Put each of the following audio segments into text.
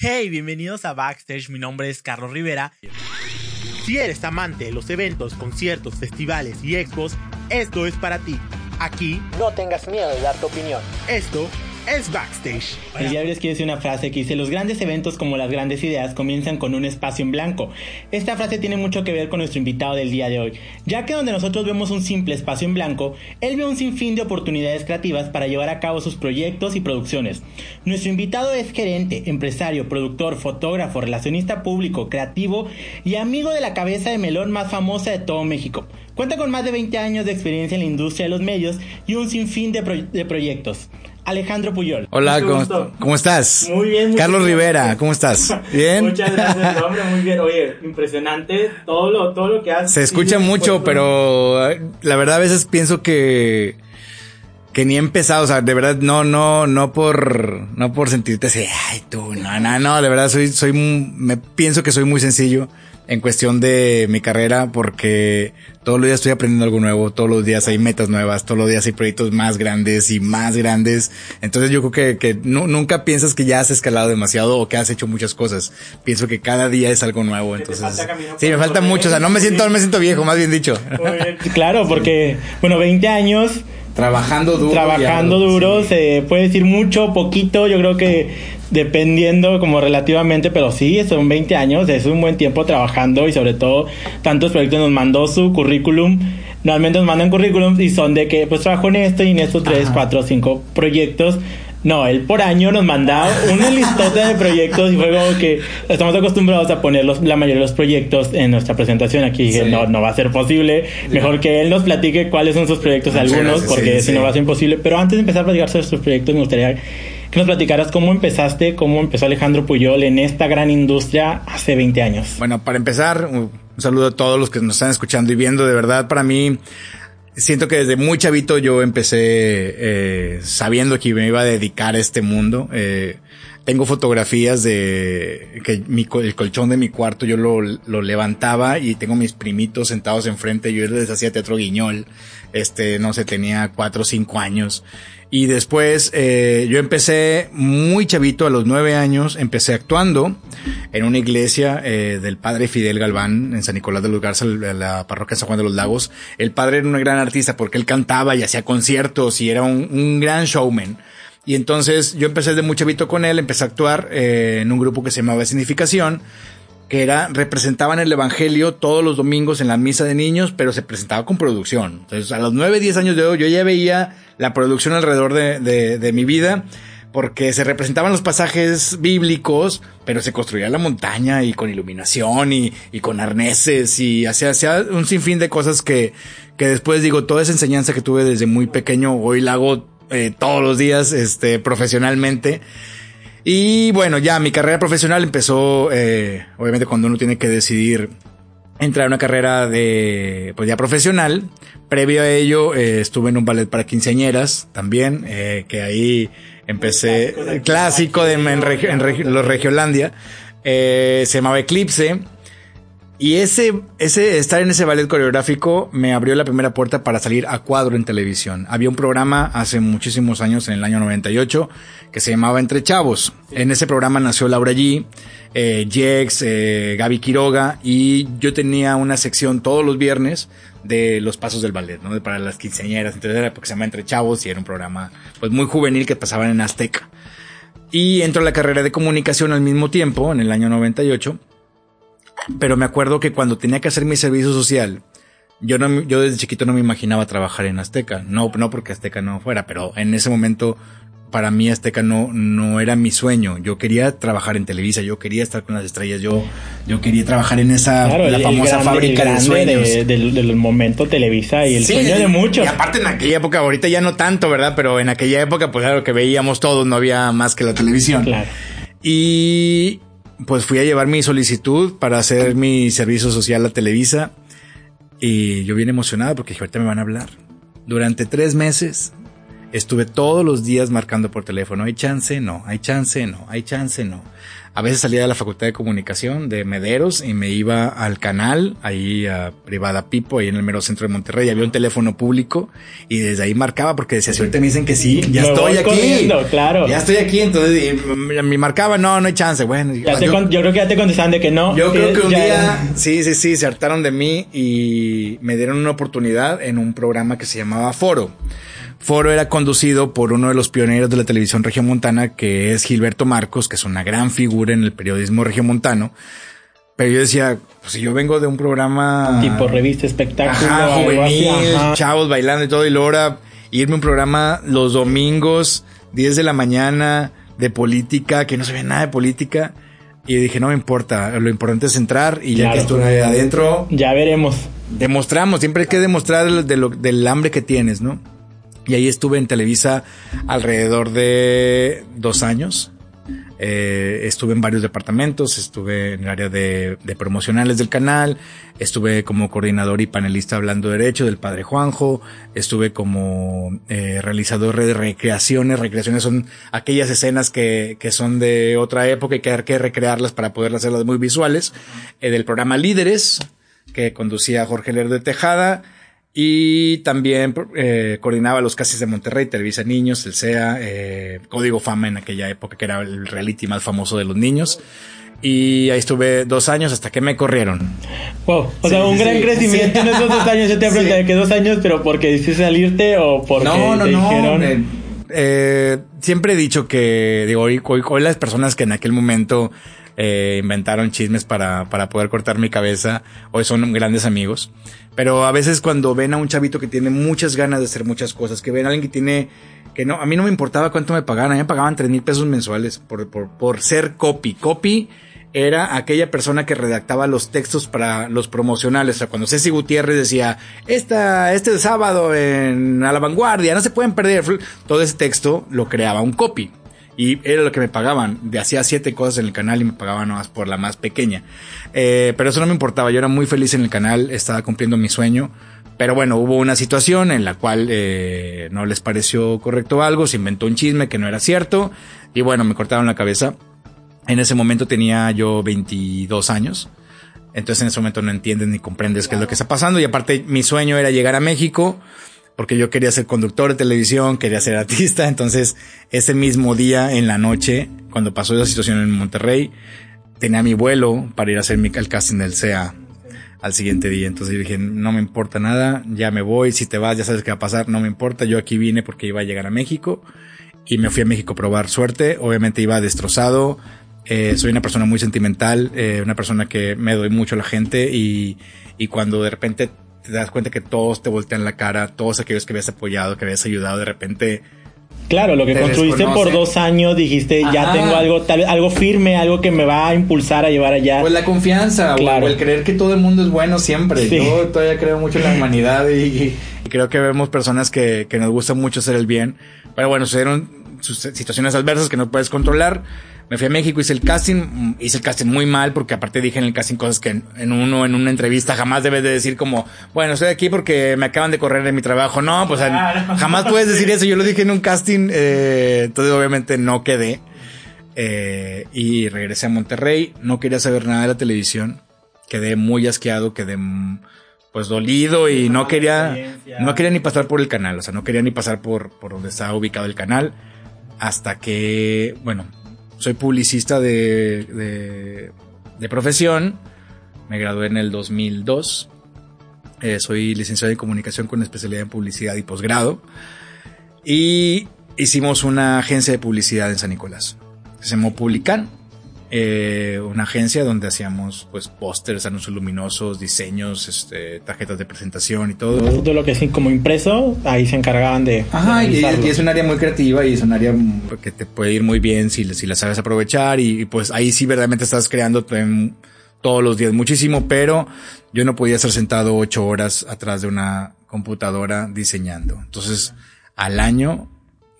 Hey, bienvenidos a Backstage, mi nombre es Carlos Rivera. Si eres amante de los eventos, conciertos, festivales y expos, esto es para ti. Aquí no tengas miedo de dar tu opinión. Esto es Backstage. El día de hoy les quiero decir una frase que dice, los grandes eventos como las grandes ideas comienzan con un espacio en blanco. Esta frase tiene mucho que ver con nuestro invitado del día de hoy, ya que donde nosotros vemos un simple espacio en blanco, él ve un sinfín de oportunidades creativas para llevar a cabo sus proyectos y producciones. Nuestro invitado es gerente, empresario, productor, fotógrafo, relacionista público, creativo y amigo de la cabeza de melón más famosa de todo México. Cuenta con más de 20 años de experiencia en la industria de los medios y un sinfín de, de proyectos. Alejandro Puyol. Hola, ¿cómo, estás? Muy bien. Carlos Rivera, ¿cómo estás? ¿Bien? Muchas gracias, hombre, muy bien. Oye, impresionante todo lo, todo lo que haces. Se escucha mucho, pero eh, la verdad a veces pienso que que ni he empezado, o sea, de verdad no no no por no por sentirte así, ay, tú, no, no, no, de verdad soy soy me pienso que soy muy sencillo en cuestión de mi carrera porque todos los días estoy aprendiendo algo nuevo, todos los días hay metas nuevas, todos los días hay proyectos más grandes y más grandes. Entonces yo creo que, que nunca piensas que ya has escalado demasiado o que has hecho muchas cosas. Pienso que cada día es algo nuevo. Entonces, sí, me falta mucho. O sea, no me siento, no me siento viejo, más bien dicho. Claro, porque, bueno, 20 años. Trabajando duro. Trabajando duro, se puede decir mucho, poquito. Yo creo que dependiendo como relativamente, pero sí, son 20 años, es un buen tiempo trabajando y sobre todo tantos proyectos nos mandó su currículum. Normalmente nos mandan currículums y son de que pues trabajo en esto y en estos 3, 4, 5 proyectos. No, él por año nos mandaba una listota de proyectos y fue como que estamos acostumbrados a poner la mayoría de los proyectos en nuestra presentación. Aquí dije, no, no va a ser posible. Mejor que él nos platique cuáles son sus proyectos, algunos, porque si no va a ser imposible. Pero antes de empezar a platicar sobre sus proyectos, me gustaría que nos platicaras cómo empezaste, cómo empezó Alejandro Puyol en esta gran industria hace 20 años. Bueno, para empezar, un saludo a todos los que nos están escuchando y viendo. De verdad, para mí, siento que desde muy chavito yo empecé eh, sabiendo que me iba a dedicar a este mundo. Eh, tengo fotografías de que mi, el colchón de mi cuarto yo lo, levantaba y tengo mis primitos sentados enfrente. Yo les hacía teatro guiñol. Este, no sé, tenía cuatro o cinco años. Y después eh, yo empecé muy chavito, a los nueve años, empecé actuando en una iglesia eh, del padre Fidel Galván en San Nicolás de los Garza, la parroquia San Juan de los Lagos. El padre era un gran artista porque él cantaba y hacía conciertos y era un gran showman. Y entonces yo empecé de muy chavito con él, empecé a actuar eh, en un grupo que se llamaba Significación que era, representaban el Evangelio todos los domingos en la misa de niños, pero se presentaba con producción. Entonces, a los 9, 10 años de hoy, yo ya veía la producción alrededor de, de, de mi vida, porque se representaban los pasajes bíblicos, pero se construía la montaña y con iluminación y, y con arneses y hacía, hacía un sinfín de cosas que, que después digo, toda esa enseñanza que tuve desde muy pequeño, hoy la hago eh, todos los días, este, profesionalmente. Y bueno, ya mi carrera profesional empezó, eh, obviamente cuando uno tiene que decidir entrar a una carrera de, pues ya profesional. Previo a ello, eh, estuve en un ballet para quinceañeras también, eh, que ahí empecé, clásico, clásico de, en, en, los Regiolandia, se llamaba Eclipse. Y ese, ese, estar en ese ballet coreográfico me abrió la primera puerta para salir a cuadro en televisión. Había un programa hace muchísimos años, en el año 98, que se llamaba Entre Chavos. En ese programa nació Laura G, eh, Jex, eh, Gaby Quiroga, y yo tenía una sección todos los viernes de los pasos del ballet, ¿no? Para las quinceañeras. Entonces era porque se llama Entre Chavos y era un programa, pues muy juvenil que pasaban en Azteca. Y entró a la carrera de comunicación al mismo tiempo, en el año 98 pero me acuerdo que cuando tenía que hacer mi servicio social, yo no, yo desde chiquito no me imaginaba trabajar en Azteca. No, no porque Azteca no fuera, pero en ese momento para mí Azteca no, no era mi sueño. Yo quería trabajar en Televisa, yo quería estar con las estrellas, yo, yo quería trabajar en esa la famosa fábrica de sueños. del, momento Televisa y el sueño de muchos. Y aparte en aquella época, ahorita ya no tanto, ¿verdad? Pero en aquella época, pues claro que veíamos todos, no había más que la televisión. Claro. Y, pues fui a llevar mi solicitud para hacer mi servicio social a Televisa y yo bien emocionado porque ahorita me van a hablar. Durante tres meses Estuve todos los días marcando por teléfono, hay chance, no, hay chance, no, hay chance, no. A veces salía de la Facultad de Comunicación de Mederos y me iba al canal, ahí a Privada Pipo, ahí en el mero centro de Monterrey. Había un teléfono público y desde ahí marcaba porque decía, si ahorita me dicen que sí, ya estoy aquí. claro. Ya estoy aquí, entonces me marcaba, no, no hay chance. Bueno, yo, yo, creo que ya te contestaban de que no. Yo creo que un día, sí, sí, sí, se hartaron de mí y me dieron una oportunidad en un programa que se llamaba Foro. Foro era conducido por uno de los pioneros de la televisión regiomontana, que es Gilberto Marcos, que es una gran figura en el periodismo regiomontano. Pero yo decía, pues si yo vengo de un programa... Tipo revista, espectáculo. juvenil, chavos bailando y todo, y ahora irme a un programa los domingos, 10 de la mañana, de política, que no se ve nada de política. Y dije, no me importa, lo importante es entrar y ya que estoy adentro... Ya veremos. Demostramos, siempre hay que demostrar de lo, del hambre que tienes, ¿no? Y ahí estuve en Televisa alrededor de dos años. Eh, estuve en varios departamentos, estuve en el área de, promocionales del canal, estuve como coordinador y panelista hablando derecho del padre Juanjo, estuve como eh, realizador de recreaciones, recreaciones son aquellas escenas que, que son de otra época y que hay que recrearlas para poder hacerlas muy visuales, eh, del programa Líderes, que conducía Jorge Lerdo de Tejada, y también eh, coordinaba los cases de Monterrey, Televisa Niños, el SEA, eh, Código Fama en aquella época, que era el reality más famoso de los niños. Y ahí estuve dos años hasta que me corrieron. Wow, o sea, un gran crecimiento en esos dos años. Yo te pregunté de que dos años, pero porque decidiste salirte o porque no, no, te no, dijeron. Eh, eh, siempre he dicho que, digo, hoy, hoy, las personas que en aquel momento eh, inventaron chismes para, para poder cortar mi cabeza, hoy son grandes amigos. Pero a veces cuando ven a un chavito que tiene muchas ganas de hacer muchas cosas, que ven a alguien que tiene, que no, a mí no me importaba cuánto me pagaban, a mí me pagaban tres mil pesos mensuales por, por, por ser copy. Copy era aquella persona que redactaba los textos para los promocionales. O sea, cuando Ceci Gutiérrez decía, esta, este sábado en A la Vanguardia, no se pueden perder. Todo ese texto lo creaba un copy. Y era lo que me pagaban. De hacía siete cosas en el canal y me pagaban más por la más pequeña. Eh, pero eso no me importaba. Yo era muy feliz en el canal. Estaba cumpliendo mi sueño. Pero bueno, hubo una situación en la cual eh, no les pareció correcto algo. Se inventó un chisme que no era cierto. Y bueno, me cortaron la cabeza. En ese momento tenía yo 22 años. Entonces en ese momento no entiendes ni comprendes qué es lo que está pasando. Y aparte mi sueño era llegar a México porque yo quería ser conductor de televisión, quería ser artista, entonces ese mismo día en la noche, cuando pasó esa situación en Monterrey, tenía mi vuelo para ir a hacer mi, el casting del SEA al siguiente día. Entonces yo dije, no me importa nada, ya me voy, si te vas ya sabes qué va a pasar, no me importa, yo aquí vine porque iba a llegar a México y me fui a México a probar suerte, obviamente iba destrozado, eh, soy una persona muy sentimental, eh, una persona que me doy mucho a la gente y, y cuando de repente te das cuenta que todos te voltean la cara, todos aquellos que habías apoyado, que habías ayudado, de repente Claro, lo que construiste por dos años, dijiste, ya tengo algo tal, algo firme, algo que me va a impulsar a llevar allá. Pues la confianza, claro. o el creer que todo el mundo es bueno siempre. Yo todavía creo mucho en la humanidad y, y creo que vemos personas que, que, nos gusta mucho hacer el bien. Pero bueno, sucedieron situaciones adversas que no puedes controlar me fui a México, hice el casting, hice el casting muy mal porque aparte dije en el casting cosas que en, uno, en una entrevista jamás debes de decir como, bueno, estoy aquí porque me acaban de correr de mi trabajo. No, pues jamás puedes decir eso. Yo lo dije en un casting, eh, entonces obviamente no quedé. Eh, y regresé a Monterrey, no quería saber nada de la televisión, quedé muy asqueado, quedé pues dolido y no quería, no quería ni pasar por el canal, o sea, no quería ni pasar por, por donde estaba ubicado el canal hasta que, bueno, soy publicista de, profesión. Me gradué en el 2002. Eh, soy licenciado en comunicación con especialidad en publicidad y posgrado. Y hicimos una agencia de publicidad en San Nicolás. Se llamó Publican eh, una agencia donde hacíamos pues pósters, anuncios luminosos, diseños, este, tarjetas de presentación y todo. Todo lo que es como impreso, ahí se encargaban de. Ajá, y, es un área muy creativa y es un área que te puede ir muy bien si, si la sabes aprovechar y, pues ahí sí verdaderamente estás creando todos los días muchísimo, pero yo no podía estar sentado ocho horas atrás de una computadora diseñando. Entonces, al año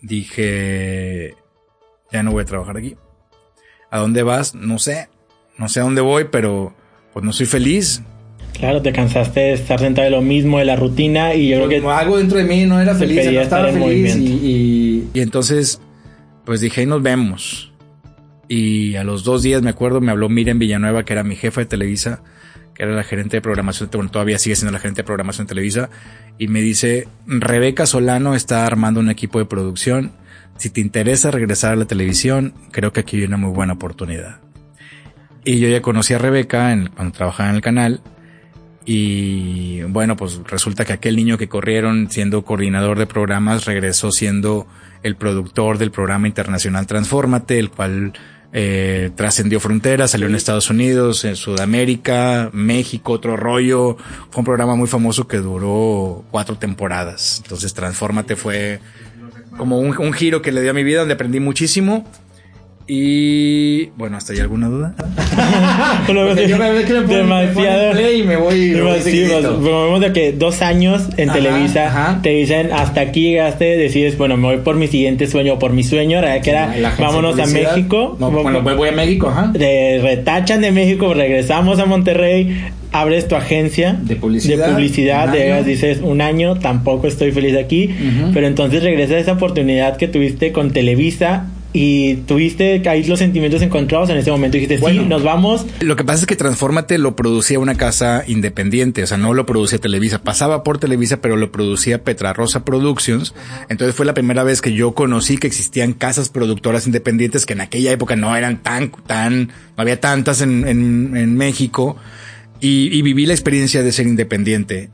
dije, ya no voy a trabajar aquí ¿A dónde vas? No sé. No sé a dónde voy, pero pues no soy feliz. Claro, te cansaste de estar sentado de lo mismo, de la rutina y yo creo que... Algo dentro de mí no era feliz, no estaba feliz y, y, entonces pues dije, nos vemos. Y a los dos días me acuerdo, me habló Miriam Villanueva, que era mi jefa de Televisa, que era la gerente de programación, bueno, todavía sigue siendo la gerente de programación de Televisa, y me dice, Rebeca Solano está armando un equipo de producción, si te interesa regresar a la televisión, creo que aquí hay una muy buena oportunidad. Y yo ya conocí a Rebeca en, cuando trabajaba en el canal, y bueno, pues resulta que aquel niño que corrieron siendo coordinador de programas regresó siendo el productor del programa internacional Transformate, el cual eh, trascendió fronteras, salió en Estados Unidos, en Sudamérica, México, otro rollo. Fue un programa muy famoso que duró cuatro temporadas. Entonces Transformate fue como un, un giro que le dio a mi vida donde aprendí muchísimo y bueno, ¿hasta ahí alguna duda? yo me que demasiado. y me voy. Demasiado. vemos de que dos años en Televisa te dicen hasta aquí llegaste, decides, bueno, me voy por mi siguiente sueño, por mi sueño, que era vámonos a México. bueno, voy a México, ajá. Te retachan de México, regresamos a Monterrey, abres tu agencia de publicidad, de publicidad dices un año, tampoco estoy feliz aquí, pero entonces regresa esa oportunidad que tuviste con Televisa y tuviste ahí los sentimientos encontrados en ese momento. Dijiste, sí, nos vamos. Lo que pasa es que Transformate lo producía una casa independiente, o sea, no lo producía Televisa. Pasaba por Televisa, pero lo producía Petra Rosa Productions. Entonces fue la primera vez que yo conocí que existían casas productoras independientes que en aquella época no eran tan, tan, no había tantas en, en, México. Y, viví la experiencia de ser independiente.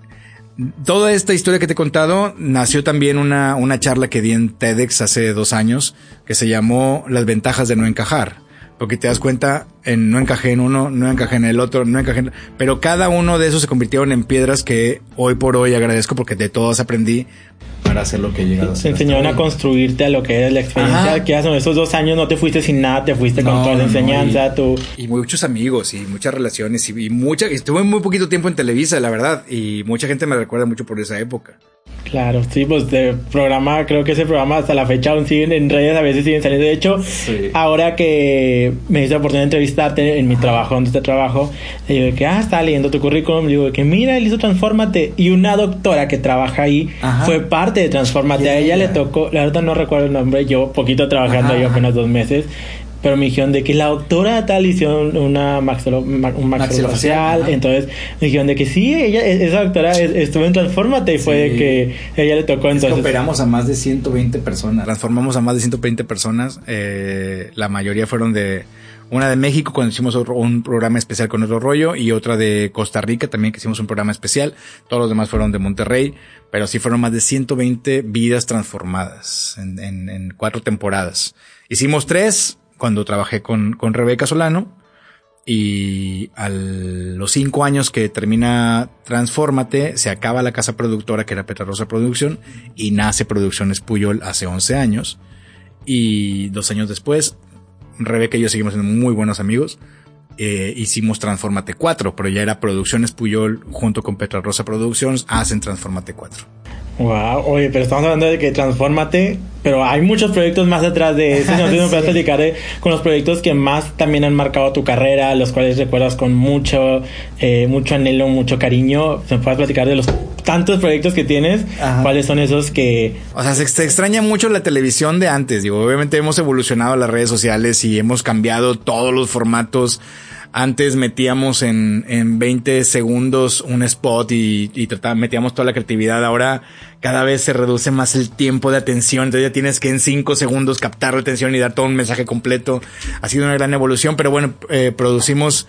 Toda esta historia que te he contado nació también una, una charla que di en TEDx hace dos años que se llamó Las ventajas de no encajar. Porque te das cuenta, en no encajé en uno, no encajé en el otro, no encajé en... Pero cada uno de esos se convirtieron en piedras que hoy por hoy agradezco porque de todas aprendí para hacer lo que he llegado a Se enseñaron a construirte a lo que es la experiencia que hace estos dos años no te fuiste sin nada, te fuiste con toda la enseñanza, y, tú... Y muchos amigos y muchas relaciones y, y mucha... Estuve muy poquito tiempo en Televisa, la verdad, y mucha gente me recuerda mucho por esa época. Claro, sí, pues de programa, creo que ese programa hasta la fecha aún siguen en redes, a veces siguen saliendo. De hecho, ahora que me hice la oportunidad de entrevistarte en mi trabajo, donde te trabajo, digo que, ah, estaba leyendo tu currículum, digo que, mira, él hizo Transformate. Y una doctora que trabaja ahí fue parte de Transformate. A ella le tocó, la verdad no recuerdo el nombre, yo poquito trabajando, yo apenas dos meses pero me dijeron de que la doctora tal hizo una maxilo, un maxilofacial, entonces me dijeron de que sí, ella, e-, esa doctora estuvo en Transformate y fue de que ella le tocó entonces. operamos a más de 120 personas. Transformamos a más de 120 personas, eh, la mayoría fueron de una de México cuando hicimos un programa especial con otro rollo y otra de Costa Rica también que hicimos un programa especial. Todos los demás fueron de Monterrey, pero sí fueron más de 120 vidas transformadas en, cuatro temporadas. Hicimos tres, cuando trabajé con, con Rebeca Solano. Y a los cinco años que termina Transfórmate, se acaba la casa productora que era Petra Rosa Producción y nace Producciones Puyol hace 11 años. Y dos años después, Rebeca y yo seguimos siendo muy buenos amigos. Eh, hicimos Transformate 4, pero ya era Producciones Puyol junto con Petra Rosa Productions, hacen Transformate 4. Wow, oye, pero estamos hablando de que transfórmate, pero hay muchos proyectos más detrás de eso. No sí. puedes platicar con los proyectos que más también han marcado tu carrera, los cuales recuerdas con mucho, eh, mucho anhelo, mucho cariño. ¿Me puedes platicar de los tantos proyectos que tienes? ¿Cuáles son esos que...? O sea, se, se, extraña mucho la televisión de antes. Digo, obviamente hemos evolucionado las redes sociales y hemos cambiado todos los formatos antes metíamos en, en 20 segundos un spot y, y metíamos toda la creatividad. Ahora cada vez se reduce más el tiempo de atención. Entonces ya tienes que en 5 segundos captar la atención y dar todo un mensaje completo. Ha sido una gran evolución, pero bueno, eh, producimos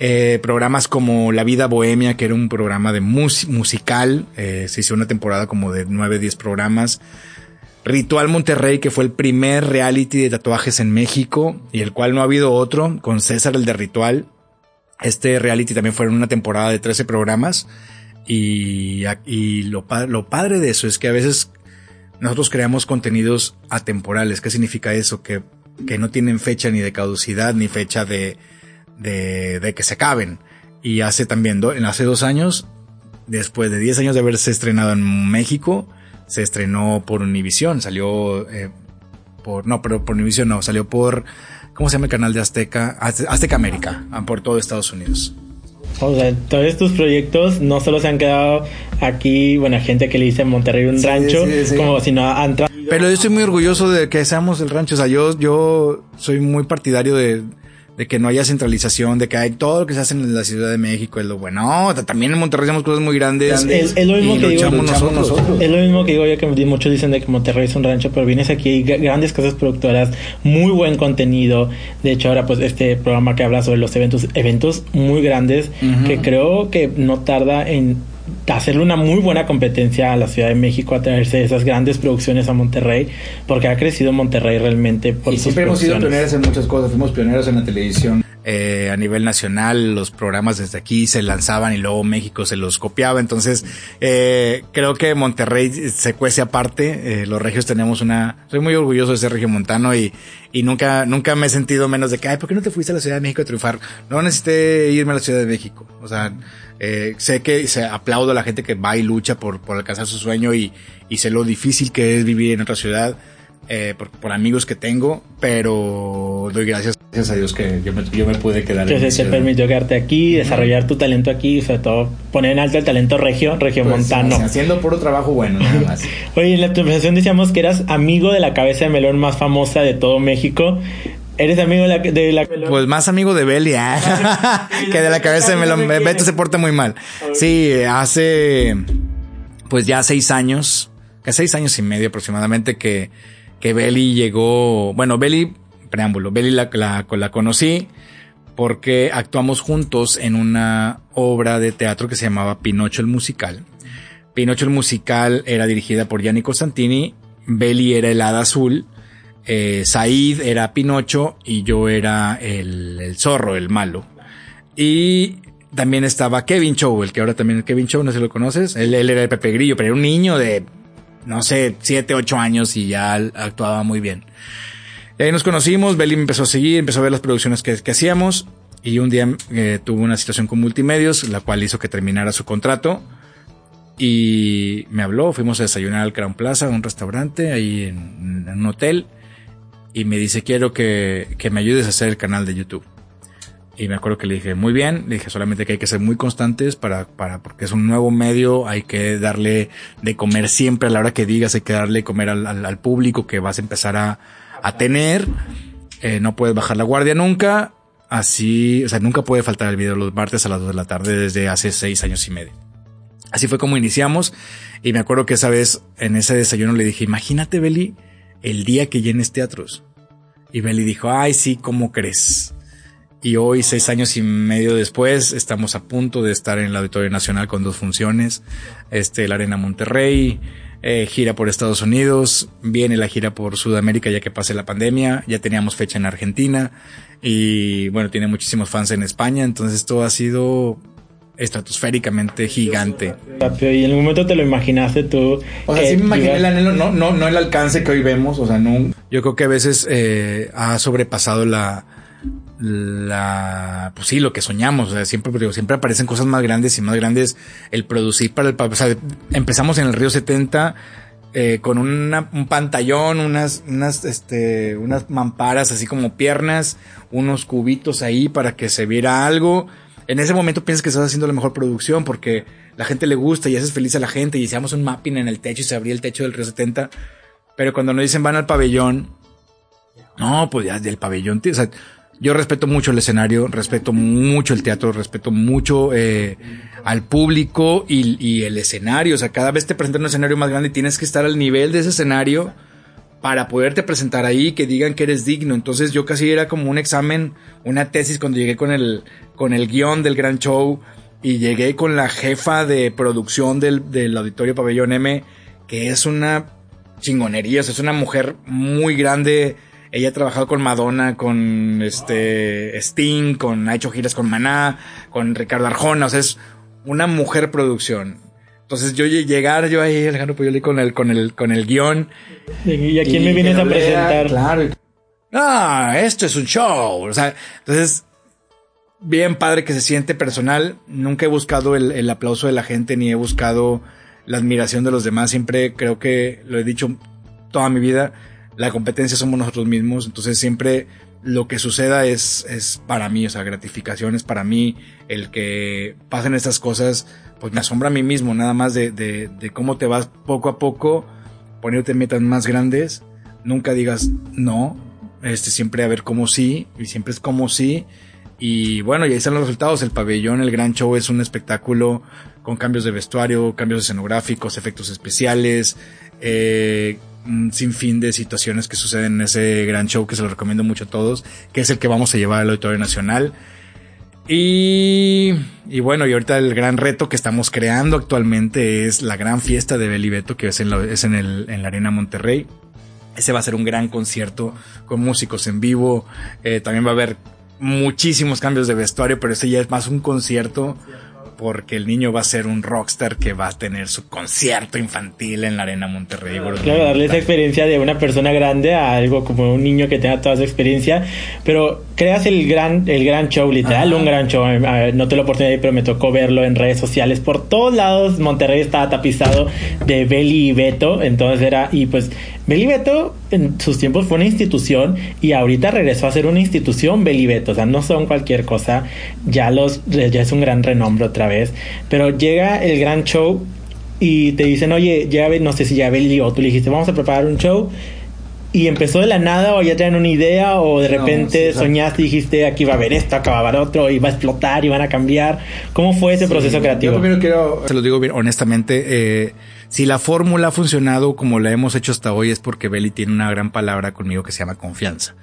eh, programas como La Vida Bohemia, que era un programa de musical. Eh, se hizo una temporada como de 9, 10 programas. Ritual Monterrey, que fue el primer reality de tatuajes en México y el cual no ha habido otro, con César el de Ritual. Este reality también fue en una temporada de 13 programas y, y lo, lo padre de eso es que a veces nosotros creamos contenidos atemporales. ¿Qué significa eso? Que, que no tienen fecha ni de caducidad ni fecha de, de, de que se acaben. Y hace también, hace dos años, después de 10 años de haberse estrenado en México, se estrenó por Univision, salió eh, por, no, pero por Univision no, salió por, ¿cómo se llama el canal de Azteca? Azteca América, ah, por todo Estados Unidos. O sea, todos estos proyectos no solo se han quedado aquí, bueno, gente que le dice Monterrey un rancho, como si no han Pero yo estoy muy orgulloso de que seamos el rancho. O sea, yo, yo soy muy partidario de, de que no haya centralización, de que hay todo lo que se hace en la Ciudad de México es lo bueno. No, también en Monterrey hacemos cosas muy grandes. Es, lo mismo que digo, nosotros. Es lo mismo que digo yo que muchos dicen de que Monterrey es un rancho, pero vienes aquí hay grandes casas productoras, muy buen contenido. De hecho, ahora pues este programa que habla sobre los eventos, eventos muy grandes que creo que no tarda en hacerle una muy buena competencia a la Ciudad de México a traerse esas grandes producciones a Monterrey, porque ha crecido Monterrey realmente por y siempre hemos sido pioneros en muchas cosas, fuimos pioneros en la televisión. Eh, a nivel nacional, los programas desde aquí se lanzaban y luego México se los copiaba. Entonces, eh, creo que Monterrey se cuece aparte. Eh, los regios tenemos una. Soy muy orgulloso de ser regio montano y, y nunca, nunca me he sentido menos de que, ay, ¿por qué no te fuiste a la Ciudad de México a triunfar? No necesité irme a la Ciudad de México. O sea, eh, sé que se aplaudo a la gente que va y lucha por, por alcanzar su sueño y, y sé lo difícil que es vivir en otra ciudad. Eh, por, por, amigos que tengo, pero doy gracias, gracias a Dios que yo me, yo me pude quedar. Que se permitió quedarte aquí, desarrollar tu talento aquí, sobre todo poner en alto el talento regio, regio pues, montano. haciendo puro trabajo bueno, nada más. Oye, en la presentación decíamos que eras amigo de la cabeza de melón más famosa de todo México. ¿Eres amigo de la, de la... Pues más amigo de Beli, ¿ah? que de la cabeza de Melón. Beto se porta muy mal. Sí, hace pues ya seis años, que seis años y medio aproximadamente que, que Beli llegó, bueno, Beli, preámbulo, Beli la, la, la conocí porque actuamos juntos en una obra de teatro que se llamaba Pinocho el Musical. Pinocho el Musical era dirigida por Gianni Costantini, Beli era el hada azul, eh, Said era Pinocho y yo era el, zorro, el malo. Y también estaba Kevin Chow, el que ahora también es Kevin Chow, no sé si lo conoces. Él, él era el Pepe Grillo, pero era un niño de, no sé, 7, 8 años y ya actuaba muy bien. Y ahí nos conocimos, Belly me empezó a seguir, empezó a ver las producciones que, hacíamos y un día eh, tuvo una situación con multimedios, la cual hizo que terminara su contrato y me habló, fuimos a desayunar al Crown Plaza, un restaurante ahí en un hotel y me dice, quiero que, que me ayudes a hacer el canal de YouTube. Y me acuerdo que le dije, muy bien, le dije solamente que hay que ser muy constantes para, para, porque es un nuevo medio, hay que darle de comer siempre a la hora que digas, hay que darle comer al, al, público que vas a empezar a, a tener, eh, no puedes bajar la guardia nunca, así, o sea, nunca puede faltar el video los martes a las 2 de la tarde desde hace seis años y medio. Así fue como iniciamos y me acuerdo que esa vez en ese desayuno le dije, imagínate Beli, el día que llenes teatros. Y Beli dijo, ay, sí, ¿cómo crees? Y hoy, seis años y medio después, estamos a punto de estar en el Auditorio Nacional con dos funciones. Este, la Arena Monterrey, eh, gira por Estados Unidos, viene la gira por Sudamérica ya que pase la pandemia, ya teníamos fecha en Argentina y bueno, tiene muchísimos fans en España, entonces esto ha sido estratosféricamente gigante. Y en algún momento te lo imaginaste tú. O sea, sí me imaginé el anhelo, no, no, no el alcance que hoy vemos, o sea, no. Yo creo que a veces eh, ha sobrepasado la, la, pues sí, lo que soñamos, o sea, siempre, digo, siempre aparecen cosas más grandes y más grandes el producir para el, o sea, empezamos en el Río 70, eh, con una, un pantallón, unas, unas, este, unas mamparas así como piernas, unos cubitos ahí para que se viera algo en ese momento piensas que estás haciendo la mejor producción porque la gente le gusta y haces feliz a la gente y hicimos un mapping en el techo y se abría el techo del Río 70. Pero cuando nos dicen van al pabellón, no, pues ya del pabellón, o sea, yo respeto mucho el escenario, respeto mucho el teatro, respeto mucho eh, al público y, y, el escenario. O sea, cada vez te presentan un escenario más grande y tienes que estar al nivel de ese escenario para poderte presentar ahí, que digan que eres digno. Entonces yo casi era como un examen, una tesis cuando llegué con el, con el guion del gran show y llegué con la jefa de producción del, del Auditorio Pabellón M, que es una chingonería, es una mujer muy grande. Ella ha trabajado con Madonna, con este Sting, con ha hecho giras con Maná, con Ricardo Arjona, o sea, es una mujer producción. Entonces yo llegar yo ahí Alejandro Puyoli con el con el con el guion. Y a quién me vienes a presentar claro. Ah esto es un show. O sea entonces bien padre que se siente personal. Nunca he buscado el, el aplauso de la gente ni he buscado la admiración de los demás. Siempre creo que lo he dicho toda mi vida la competencia somos nosotros mismos. Entonces siempre lo que suceda es, es para mí, o sea, gratificación es para mí, el que pasen estas cosas, pues me asombra a mí mismo, nada más de, de, de cómo te vas poco a poco poniéndote metas más grandes, nunca digas no, este siempre a ver cómo sí, y siempre es como sí, y bueno, y ahí están los resultados. El pabellón, el gran show es un espectáculo con cambios de vestuario, cambios escenográficos, efectos especiales, eh, un sinfín de situaciones que suceden en ese gran show que se lo recomiendo mucho a todos, que es el que vamos a llevar al Auditorio Nacional. Y, bueno, y ahorita el gran reto que estamos creando actualmente es la gran fiesta de Belibeto, que es en, la, es en, el, en la Arena Monterrey. Ese va a ser un gran concierto con músicos en vivo. Eh, también va a haber muchísimos cambios de vestuario, pero ese ya es más un concierto porque el niño va a ser un rockstar que va a tener su concierto infantil en la Arena Monterrey. Claro, darle esa experiencia de una persona grande a algo como un niño que tenga toda esa experiencia, pero creas el gran, el gran show, literal, un gran show. No te lo oportunidad, pero me tocó verlo en redes sociales. Por todos lados, Monterrey estaba tapizado de Beli y Beto, entonces era, y pues Belibeto en sus tiempos fue una institución y ahorita regresó a ser una institución Belibeto, o sea, no son cualquier cosa, ya los ya es un gran renombre otra vez, pero llega el gran show y te dicen, "Oye, ya no sé si ya Beli o tú le dijiste, "Vamos a preparar un show." Y empezó de la nada o ya traen una idea o de repente soñaste y dijiste aquí va a haber esto, acá va a haber otro y va a explotar y van a cambiar. ¿Cómo fue ese proceso creativo? Yo primero quiero, se lo digo bien honestamente, eh, si la fórmula ha funcionado como la hemos hecho hasta hoy es porque Belly tiene una gran palabra conmigo que se llama confianza.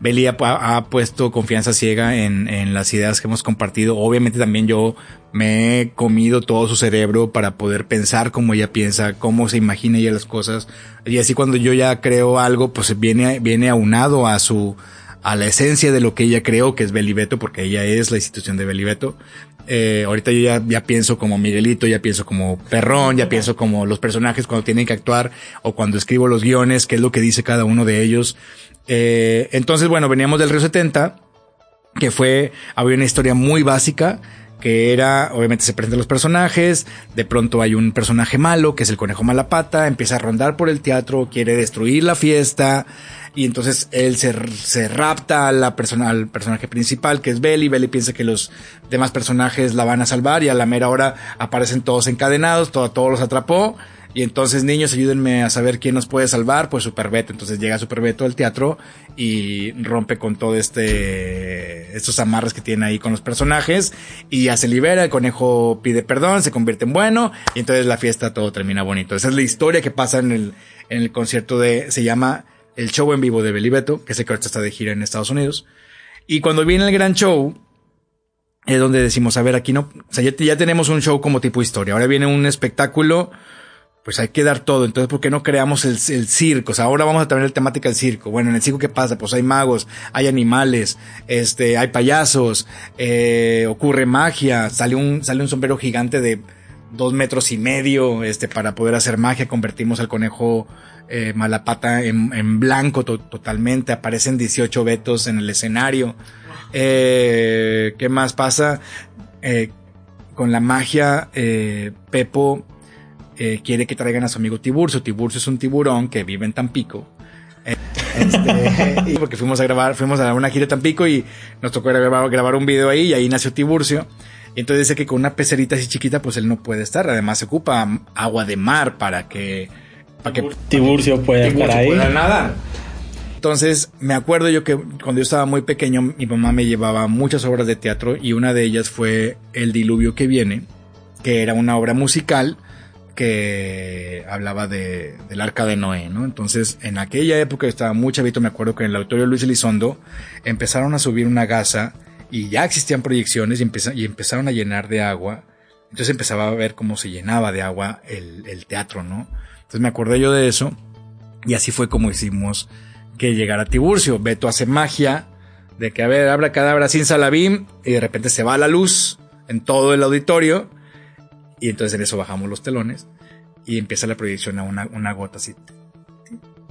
Belly ha, puesto confianza ciega en, en, las ideas que hemos compartido. Obviamente también yo me he comido todo su cerebro para poder pensar como ella piensa, cómo se imagina ella las cosas. Y así cuando yo ya creo algo, pues viene, viene aunado a su, a la esencia de lo que ella creó, que es Belibeto, porque ella es la institución de Belibeto. Eh, ahorita yo ya, ya pienso como Miguelito, ya pienso como Perrón, ya pienso como los personajes cuando tienen que actuar o cuando escribo los guiones, qué es lo que dice cada uno de ellos. Eh, entonces, bueno, veníamos del Río 70, que fue, había una historia muy básica, que era, obviamente se presentan los personajes, de pronto hay un personaje malo, que es el conejo malapata, empieza a rondar por el teatro, quiere destruir la fiesta, y entonces él se, se rapta a la persona, al personaje principal, que es Belly, Belly piensa que los demás personajes la van a salvar, y a la mera hora aparecen todos encadenados, todo, todos los atrapó, y entonces, niños, ayúdenme a saber quién nos puede salvar. Pues Super Beto. Entonces llega Super Beto al teatro y rompe con todo este, estos amarres que tiene ahí con los personajes. Y ya se libera, el conejo pide perdón, se convierte en bueno. Y entonces la fiesta todo termina bonito. Esa es la historia que pasa en el, en el concierto de, se llama el show en vivo de Beli Beto, que el que ahorita está de gira en Estados Unidos. Y cuando viene el gran show, es donde decimos, a ver, aquí no, o sea, ya, ya tenemos un show como tipo historia. Ahora viene un espectáculo pues hay que dar todo. Entonces, ¿por qué no creamos el, circo? O sea, ahora vamos a tener la temática del circo. Bueno, en el circo, ¿qué pasa? Pues hay magos, hay animales, este, hay payasos, eh, ocurre magia, sale un, sale un sombrero gigante de dos metros y medio, este, para poder hacer magia. Convertimos al conejo eh, malapata en, en blanco totalmente. Aparecen 18 vetos en el escenario. Eh, ¿Qué más pasa? Eh, con la magia, eh, Pepo eh, quiere que traigan a su amigo Tiburcio. Tiburcio es un tiburón que vive en Tampico. Eh, este, porque fuimos a grabar, fuimos a una gira de Tampico y nos tocó grabar, grabar un video ahí y ahí nació Tiburcio. Y entonces dice que con una pecerita así chiquita pues él no puede estar. Además se ocupa agua de mar para que, para que Tiburcio pueda estar ahí. Pueda Entonces, me acuerdo yo que cuando yo estaba muy pequeño, mi mamá me llevaba muchas obras de teatro y una de ellas fue El diluvio que viene, que era una obra musical que hablaba de, del arca de Noé, ¿no? Entonces, en aquella época estaba muy chavito, me acuerdo que en el auditorio Luis Elizondo empezaron a subir una gasa y ya existían proyecciones y, empezaron a llenar de agua. Entonces empezaba a ver cómo se llenaba de agua el, el teatro, ¿no? Entonces me acordé yo de eso y así fue como hicimos que llegara Tiburcio. Beto hace magia de que, a ver, abra cadabra sin salabim y de repente se va la luz en todo el auditorio y entonces en eso bajamos los telones y empieza la proyección a una, una gota así.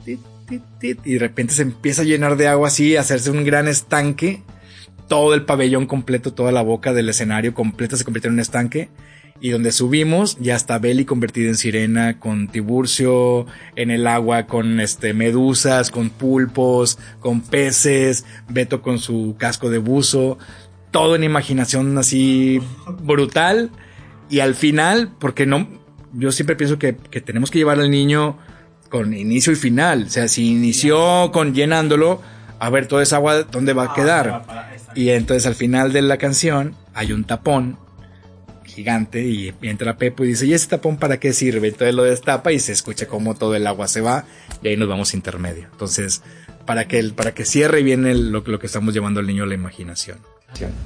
Y de repente se empieza a llenar de agua así, a hacerse un gran estanque. Todo el pabellón completo, toda la boca del escenario completa se convierte en un estanque. y donde subimos ya está Belly convertida en sirena con Tiburcio en el agua con este medusas, con pulpos, con peces, Beto con su casco de buzo, todo en imaginación así brutal y al final, porque no, yo siempre pienso que, que tenemos que llevar al niño con inicio y final, o sea, si inició con llenándolo, a ver toda esa agua, ¿dónde va a quedar? Y entonces al final de la canción hay un tapón gigante y entra Pepo y dice, ¿y ese tapón para qué sirve? Entonces lo destapa y se escucha cómo todo el agua se va y ahí nos vamos intermedio. Entonces, para que, para que cierre bien el, lo, lo que estamos llevando al niño a la imaginación.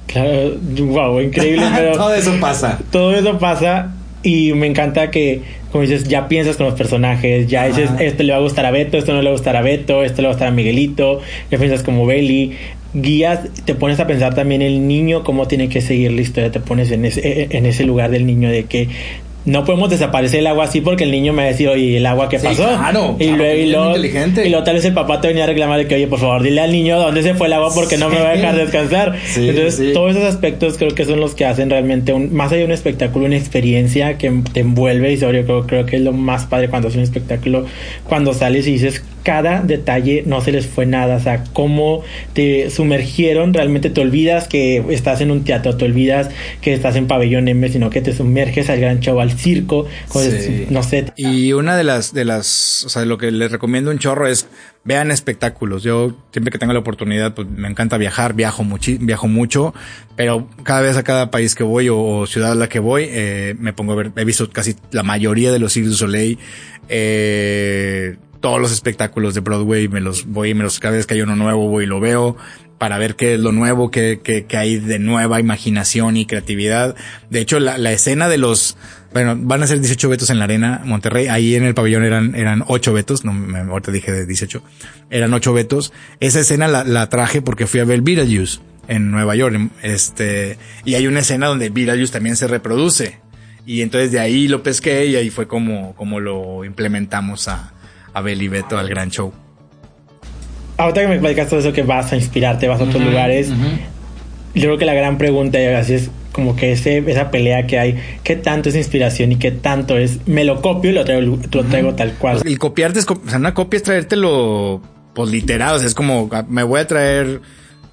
Claro, wow, increíble. Pero todo eso pasa. Todo eso pasa y me encanta que, como dices, ya piensas con los personajes, ya dices, esto le va a gustar a Beto, esto no le va a gustar a Beto, esto le va a gustar a Miguelito, ya piensas como Belly, guías, te pones a pensar también el niño, cómo tiene que seguir la historia, te pones en ese, en ese lugar del niño de que no podemos desaparecer el agua así porque el niño me va a decir, oye, ¿el agua qué pasó? Claro, y, luego, y, luego, inteligente. y luego tal vez el papá te venía a reclamar de que, oye, por favor, dile al niño dónde se fue el agua porque no me va a dejar descansar. Sí, Entonces, todos esos aspectos creo que son los que hacen realmente, un, más allá de un espectáculo, una experiencia que te envuelve y sobre todo creo que es lo más padre cuando haces un espectáculo, cuando sales y dices, cada detalle no se les fue nada, o sea, cómo te sumergieron, realmente te olvidas que estás en un teatro, te olvidas que estás en pabellón M, sino que te sumerges al gran show, al circo, con- Sí. no sé. Y una de las, de las, o sea, lo que les recomiendo un chorro es vean espectáculos. Yo siempre que tengo la oportunidad, pues me encanta viajar, viajo muchi, viajo mucho, pero cada vez a cada país que voy o, o ciudad a la que voy, eh, me pongo a ver, he visto casi la mayoría de los Cirque du Soleil, eh, todos los espectáculos de Broadway, me los voy, me los, cada vez que hay uno nuevo voy y lo veo para ver qué es lo nuevo, qué, qué, qué hay de nueva imaginación y creatividad. De hecho, la, la escena de los, bueno, van a ser 18 vetos en la arena Monterrey. Ahí en el pabellón eran, eran 8 vetos. No, me, ahorita dije de 18. Eran 8 vetos. Esa escena la, la traje porque fui a ver Beetlejuice en Nueva York. Este, y hay una escena donde Beetlejuice también se reproduce. Y entonces de ahí lo pesqué y ahí fue como, como lo implementamos a, a Bel y Beto al gran show. Ahorita que me platicas todo eso que vas a inspirarte, vas a otros lugares, yo creo que la gran pregunta y así es como que ese, esa pelea que hay, qué tanto es inspiración y qué tanto es, me lo copio y lo traigo, lo traigo tal cual. El copiarte es, o sea, una copia es traértelo, pues literal, o sea, es como, ah, me voy a traer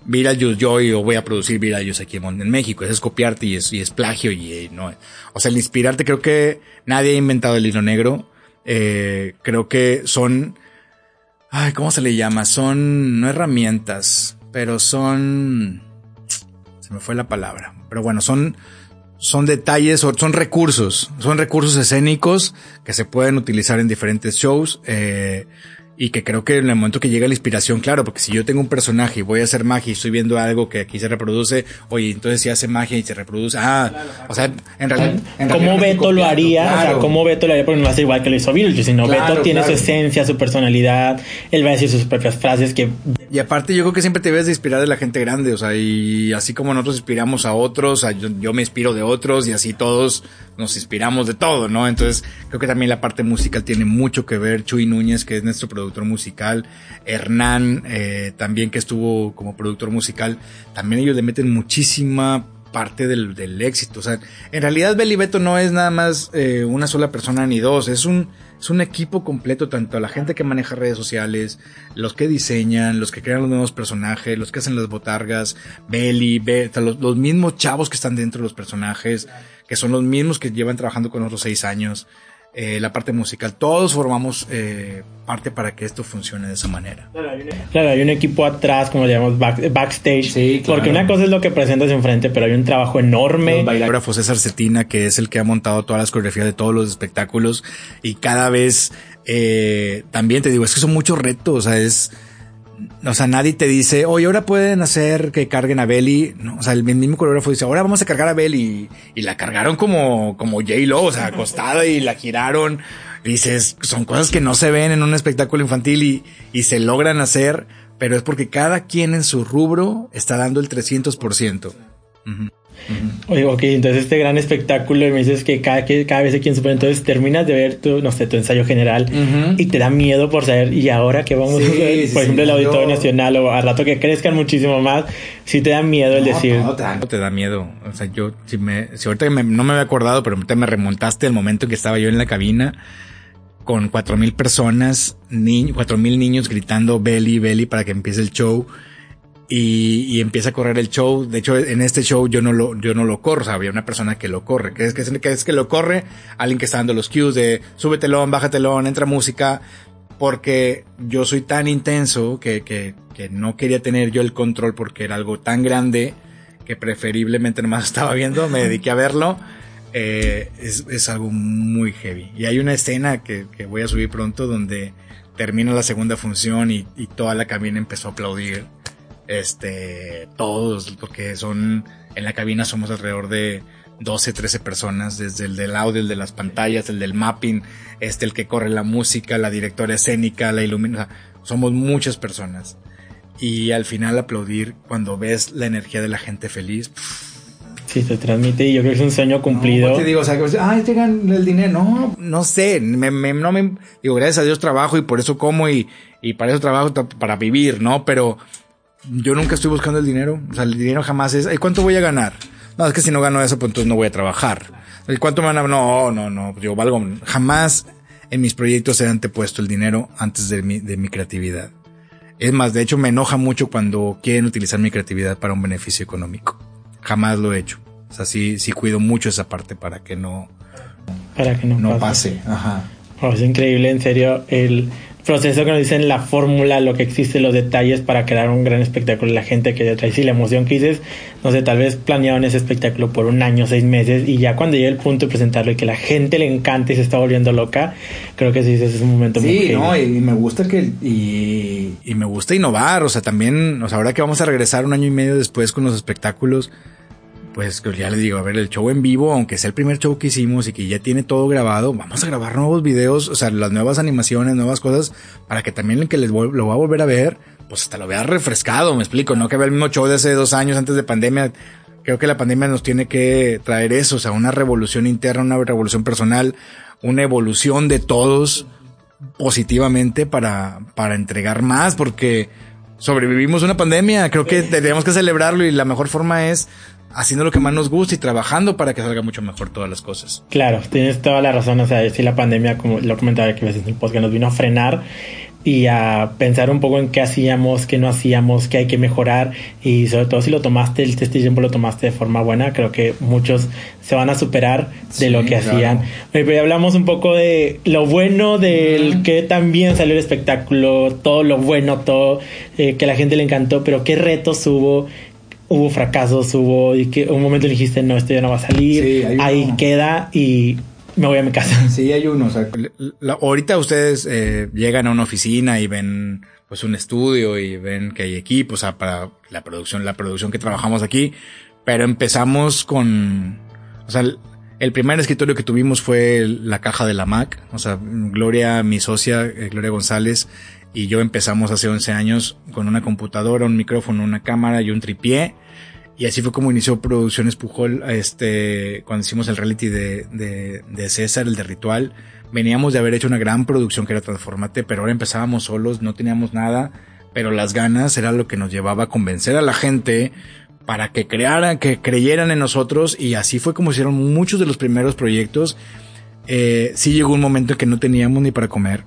Beetlejuice yo y o voy a producir Beetlejuice aquí en, México, eso es copiarte y es, y es plagio y, eh, no, o sea, el inspirarte creo que nadie ha inventado el hilo negro, eh, creo que son, ay, ¿cómo se le llama? Son, no herramientas, pero son, se me fue la palabra, pero bueno, son, son detalles son recursos, son recursos escénicos que se pueden utilizar en diferentes shows eh, y que creo que en el momento que llega la inspiración, claro, porque si yo tengo un personaje y voy a hacer magia y estoy viendo algo que aquí se reproduce, oye, entonces si hace magia y se reproduce, ah, o sea, en realidad... en realidad ¿Cómo estoy Beto lo haría? O sea, claro. ¿cómo Beto lo haría? Porque no va a ser igual que lo hizo Beetlejuice, sino Claro, Beto tiene claro. su esencia, su personalidad, él va a decir sus propias frases que Y aparte yo creo que siempre te ves de inspirar de la gente grande, o sea, y así como nosotros inspiramos a otros, o sea, yo, yo me inspiro de otros y así todos nos inspiramos de todo, ¿no? Entonces creo que también la parte musical tiene mucho que ver. Chuy Núñez, que es nuestro productor musical, Hernán, eh, también que estuvo como productor musical, también ellos le meten muchísima parte del, del éxito. O sea, en realidad Beli Beto no es nada más eh, una sola persona ni dos, es un, es un equipo completo, tanto la gente que maneja redes sociales, los que diseñan, los que crean los nuevos personajes, los que hacen las botargas, Beta, los, los mismos chavos que están dentro de los personajes, que son los mismos que llevan trabajando con nosotros seis años. Eh, la parte musical, todos formamos eh, parte para que esto funcione de esa manera. Claro, hay un equipo atrás, como le llamamos back- backstage. Sí, claro. Porque una cosa es lo que presentas enfrente, pero hay un trabajo enorme. El César Cetina, que es el que ha montado todas las coreografías de todos los espectáculos y cada vez eh, también te digo, es que son muchos retos, o sea, es, o sea, nadie te dice, oye, ahora pueden hacer que carguen a Belly, no, o sea, el mismo coreógrafo dice, ahora vamos a cargar a Belly y la cargaron como, como J-Lo, o sea, acostada y la giraron. Dices, son cosas que no se ven en un espectáculo infantil y, y se logran hacer, pero es porque cada quien en su rubro está dando el 300%. Oye, ok, entonces este gran espectáculo y me dices que cada, que cada vez aquí en Super, entonces terminas de ver tu, no sé, tu ensayo general y te da miedo por saber, y ahora que vamos a ver, por ejemplo, el Auditorio Nacional o a rato que crezcan muchísimo más, si te da miedo el decir. No, te da miedo. O sea, yo, si me, si ahorita no me había acordado, pero te me remontaste al momento en que estaba yo en la cabina con cuatro mil personas, cuatro mil niños gritando Belly, Belly para que empiece el show y, empieza a correr el show. De hecho, en este show yo no lo, yo no lo corro, había una persona que lo corre. que es que, es que lo corre? Alguien que está dando los cues de súbetelo, bájatelo, entra música. Porque yo soy tan intenso que, que, que no quería tener yo el control porque era algo tan grande que preferiblemente nomás estaba viendo, me dediqué a verlo. Eh, es, es, algo muy heavy. Y hay una escena que, que, voy a subir pronto donde termina la segunda función y, y toda la cabina empezó a aplaudir este, todos, porque son, en la cabina somos alrededor de 12, 13 personas, desde el del audio, el de las pantallas, el del mapping, este, el que corre la música, la directora escénica, la ilumina, somos muchas personas. Y al final aplaudir cuando ves la energía de la gente feliz. Sí, se transmite y yo creo que es un sueño cumplido. No, te digo, o sea, que, ay, llegan el dinero. No, no sé, me, me, no me, digo, gracias a Dios trabajo y por eso como y, y para eso trabajo, para vivir, ¿no? Pero yo nunca estoy buscando el dinero. O sea, el dinero jamás es, ¿cuánto voy a ganar? No, es que si no gano eso, pues entonces no voy a trabajar. ¿Y cuánto me van a, no, no, no, yo valgo, jamás en mis proyectos he antepuesto el dinero antes de mi, de mi creatividad. Es más, de hecho me enoja mucho cuando quieren utilizar mi creatividad para un beneficio económico. Jamás lo he hecho. O sea, sí, sí cuido mucho esa parte para que no, para que no, no pase. Ajá. Oh, es increíble, en serio, el, proceso que nos dicen la fórmula, lo que existe, los detalles para crear un gran espectáculo. La gente que detrás y la emoción que dices, no sé, tal vez planearon ese espectáculo por un año, seis meses y ya cuando llega el punto de presentarlo y que la gente le encanta y se está volviendo loca, creo que sí, ese es un momento muy Sí, no, y, me gusta que, y, y me gusta innovar, o sea, también, o sea, ahora que vamos a regresar un año y medio después con los espectáculos, pues ya les digo, a ver, el show en vivo, aunque sea el primer show que hicimos y que ya tiene todo grabado, vamos a grabar nuevos videos, o sea, las nuevas animaciones, nuevas cosas, para que también el que les lo va a volver a ver, pues hasta lo vea refrescado, me explico, no que vea el mismo show de hace dos años antes de pandemia. Creo que la pandemia nos tiene que traer eso, o sea, una revolución interna, una revolución personal, una evolución de todos positivamente para, para entregar más, porque sobrevivimos una pandemia, creo que tenemos que celebrarlo y la mejor forma es haciendo lo que más nos gusta y trabajando para que salga mucho mejor todas las cosas. Claro, tienes toda la razón. O sea, si la pandemia, como lo comentaba que veces en el podcast, nos vino a frenar y a pensar un poco en qué hacíamos, qué no hacíamos, qué hay que mejorar y sobre todo si lo tomaste, el este tiempo lo tomaste de forma buena, creo que muchos se van a superar de lo que hacían. Pero hablamos un poco de lo bueno, del que también salió el espectáculo, todo lo bueno, todo eh, que a la gente le encantó, pero qué retos hubo, hubo fracasos, hubo y que un momento dijiste, no, esto ya no va a salir, ahí queda y me voy a mi casa. Sí, hay uno. O sea, ahorita ustedes eh, llegan a una oficina y ven pues un estudio y ven que hay equipos, o sea, para la producción, la producción que trabajamos aquí, pero empezamos con, o sea, el primer escritorio que tuvimos fue la caja de la Mac, o sea, Gloria, mi socia, eh, Gloria González, y yo empezamos hace 11 años con una computadora, un micrófono, una cámara y un tripié. Y así fue como inició Producciones Pujol, este, cuando hicimos el reality de, de, César, el de Ritual. Veníamos de haber hecho una gran producción que era Transformate, pero ahora empezábamos solos, no teníamos nada, pero las ganas era lo que nos llevaba a convencer a la gente para que crearan, que creyeran en nosotros y así fue como hicieron muchos de los primeros proyectos. Eh, sí llegó un momento en que no teníamos ni para comer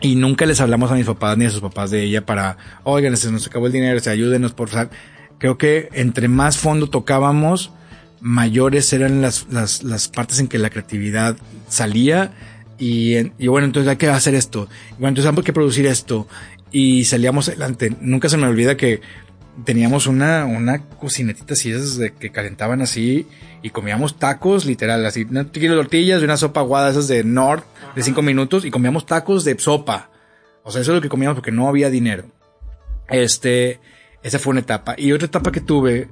y nunca les hablamos a mis papás ni a sus papás de ella para, oigan, se nos acabó el dinero, se ayúdenos por favor. Creo que entre más fondo tocábamos, mayores eran las, las, las partes en que la creatividad salía y, y bueno, entonces hay que hacer esto. bueno, entonces hay que producir esto. Y salíamos adelante. Nunca se me olvida que teníamos una, una cocinetita así de que calentaban así y comíamos tacos, literal, así, una de tortillas y una sopa aguada esas de Nord de cinco minutos y comíamos tacos de sopa. O sea, eso es lo que comíamos porque no había dinero. Este, esa fue una etapa. Y otra etapa que tuve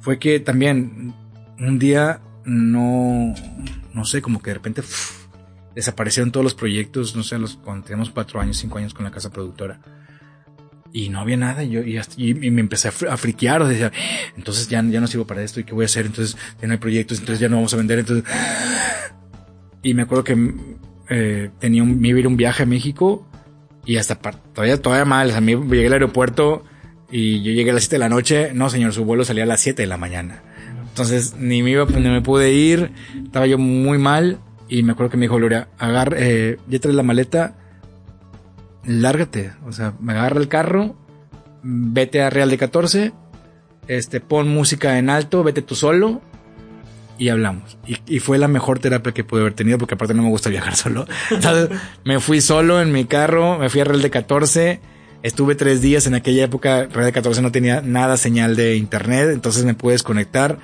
fue que también un día no, no sé, como que de repente desaparecieron todos los proyectos, no sé, los, cuando teníamos cuatro años, cinco años con la casa productora y no había nada. Yo, y, hasta- y- y me empecé a, fri- a friquear. O sea, entonces ya, ya no sirvo para esto. ¿Y qué voy a hacer? Entonces ya no hay proyectos. Entonces ya no vamos a vender. Entonces, y me acuerdo que eh, tenía un, me iba a ir un viaje a México y hasta todavía, todavía mal. O sea, me, llegué al aeropuerto y yo llegué a las 7 de la noche. No, señor, su vuelo salía a las 7 de la mañana. Entonces ni me iba, ni me pude ir. Estaba yo muy mal. Y me acuerdo que me dijo Gloria, agarra, eh, ya traes la maleta, lárgate. O sea, me agarra el carro, vete a Real de 14, este, pon música en alto, vete tú solo y hablamos. Y, fue la mejor terapia que pude haber tenido porque aparte no me gusta viajar solo. Me fui solo en mi carro, me fui a Real de 14. Estuve tres días en aquella época, de 14 no tenía nada señal de internet, entonces me pude desconectar.